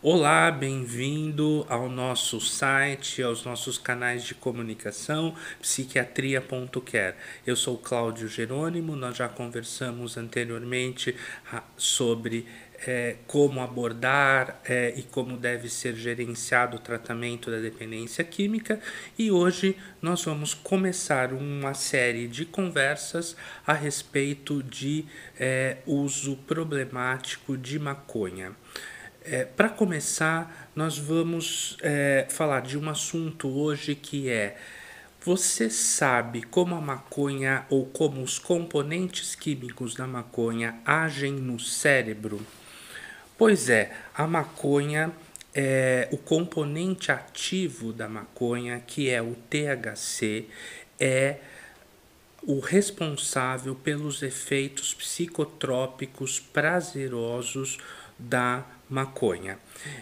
Olá, bem-vindo ao nosso site, aos nossos canais de comunicação, psiquiatria.care. Eu sou Cláudio Jerônimo, nós já conversamos anteriormente ah, sobre é, como abordar é, e como deve ser gerenciado o tratamento da dependência química e hoje nós vamos começar uma série de conversas a respeito de é, uso problemático de maconha. É, Para começar, nós vamos é, falar de um assunto hoje que é: você sabe como a maconha ou como os componentes químicos da maconha agem no cérebro? Pois é, a maconha é o componente ativo da maconha, que é o THC, é o responsável pelos efeitos psicotrópicos prazerosos da maconha.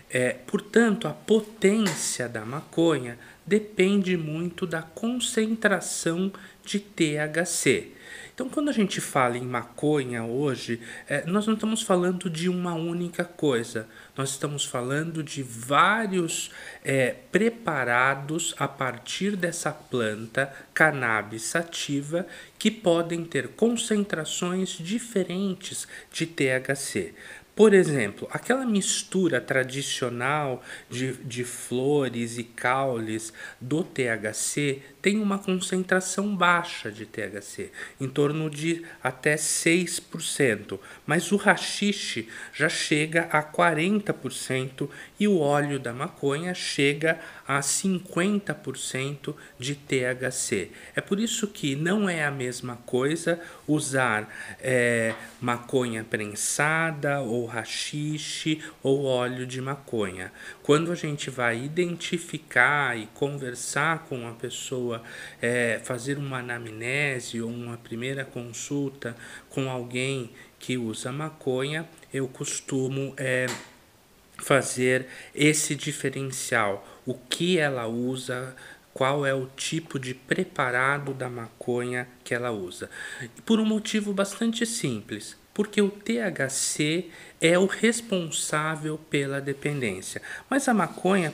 É, portanto, a potência da maconha depende muito da concentração de THC. Então, quando a gente fala em maconha hoje, é, nós não estamos falando de uma única coisa, nós estamos falando de vários é, preparados a partir dessa planta cannabis sativa que podem ter concentrações diferentes de THC. Por exemplo, aquela mistura tradicional de, de flores e caules do THC tem uma concentração baixa de THC, em torno de até 6%, mas o rachixe já chega a 40% e o óleo da maconha chega a 50% de THC. É por isso que não é a mesma coisa usar é, maconha prensada ou rachixe ou óleo de maconha. Quando a gente vai identificar e conversar com a pessoa é, fazer uma anamnese ou uma primeira consulta com alguém que usa maconha, eu costumo é, fazer esse diferencial, o que ela usa, qual é o tipo de preparado da maconha que ela usa. Por um motivo bastante simples, porque o THC é o responsável pela dependência, mas a maconha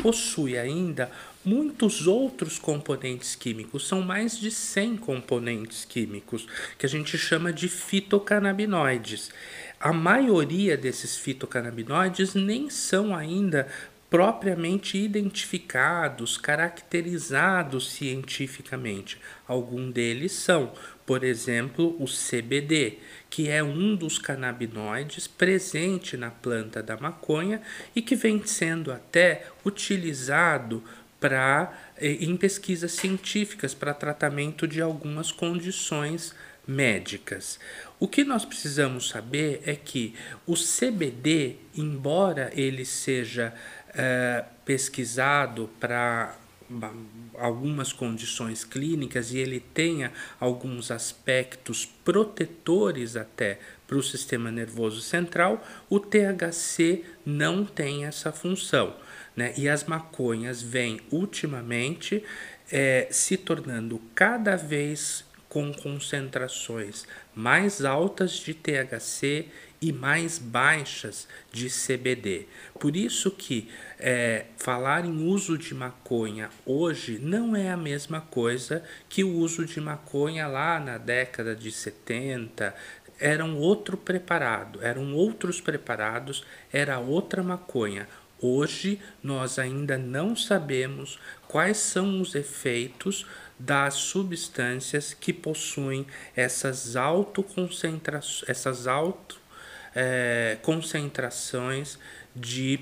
possui ainda muitos outros componentes químicos, são mais de 100 componentes químicos, que a gente chama de fitocannabinoides. A maioria desses fitocannabinoides nem são ainda propriamente identificados, caracterizados cientificamente. Alguns deles são, por exemplo, o CBD, que é um dos canabinoides presente na planta da maconha e que vem sendo até utilizado para eh, em pesquisas científicas para tratamento de algumas condições médicas. O que nós precisamos saber é que o CBD, embora ele seja é, pesquisado para algumas condições clínicas e ele tenha alguns aspectos protetores até para o sistema nervoso central, o THC não tem essa função. Né? E as maconhas vêm ultimamente é, se tornando cada vez com concentrações mais altas de THC e mais baixas de CBD. Por isso que é, falar em uso de maconha hoje não é a mesma coisa que o uso de maconha lá na década de 70, era um outro preparado, eram outros preparados, era outra maconha. Hoje nós ainda não sabemos quais são os efeitos das substâncias que possuem essas autoconcentrações, essas auto é, concentrações de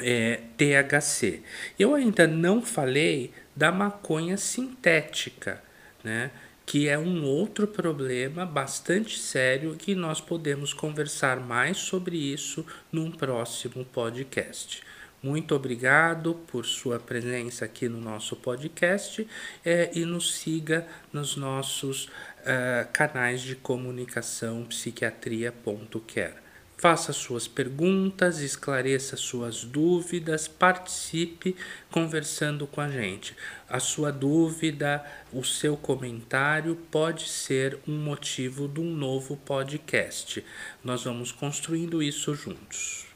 é, THC. Eu ainda não falei da maconha sintética, né? que é um outro problema bastante sério que nós podemos conversar mais sobre isso num próximo podcast. Muito obrigado por sua presença aqui no nosso podcast é, e nos siga nos nossos uh, canais de comunicação psiquiatria.care. Faça suas perguntas, esclareça suas dúvidas, participe conversando com a gente. A sua dúvida, o seu comentário pode ser um motivo de um novo podcast. Nós vamos construindo isso juntos.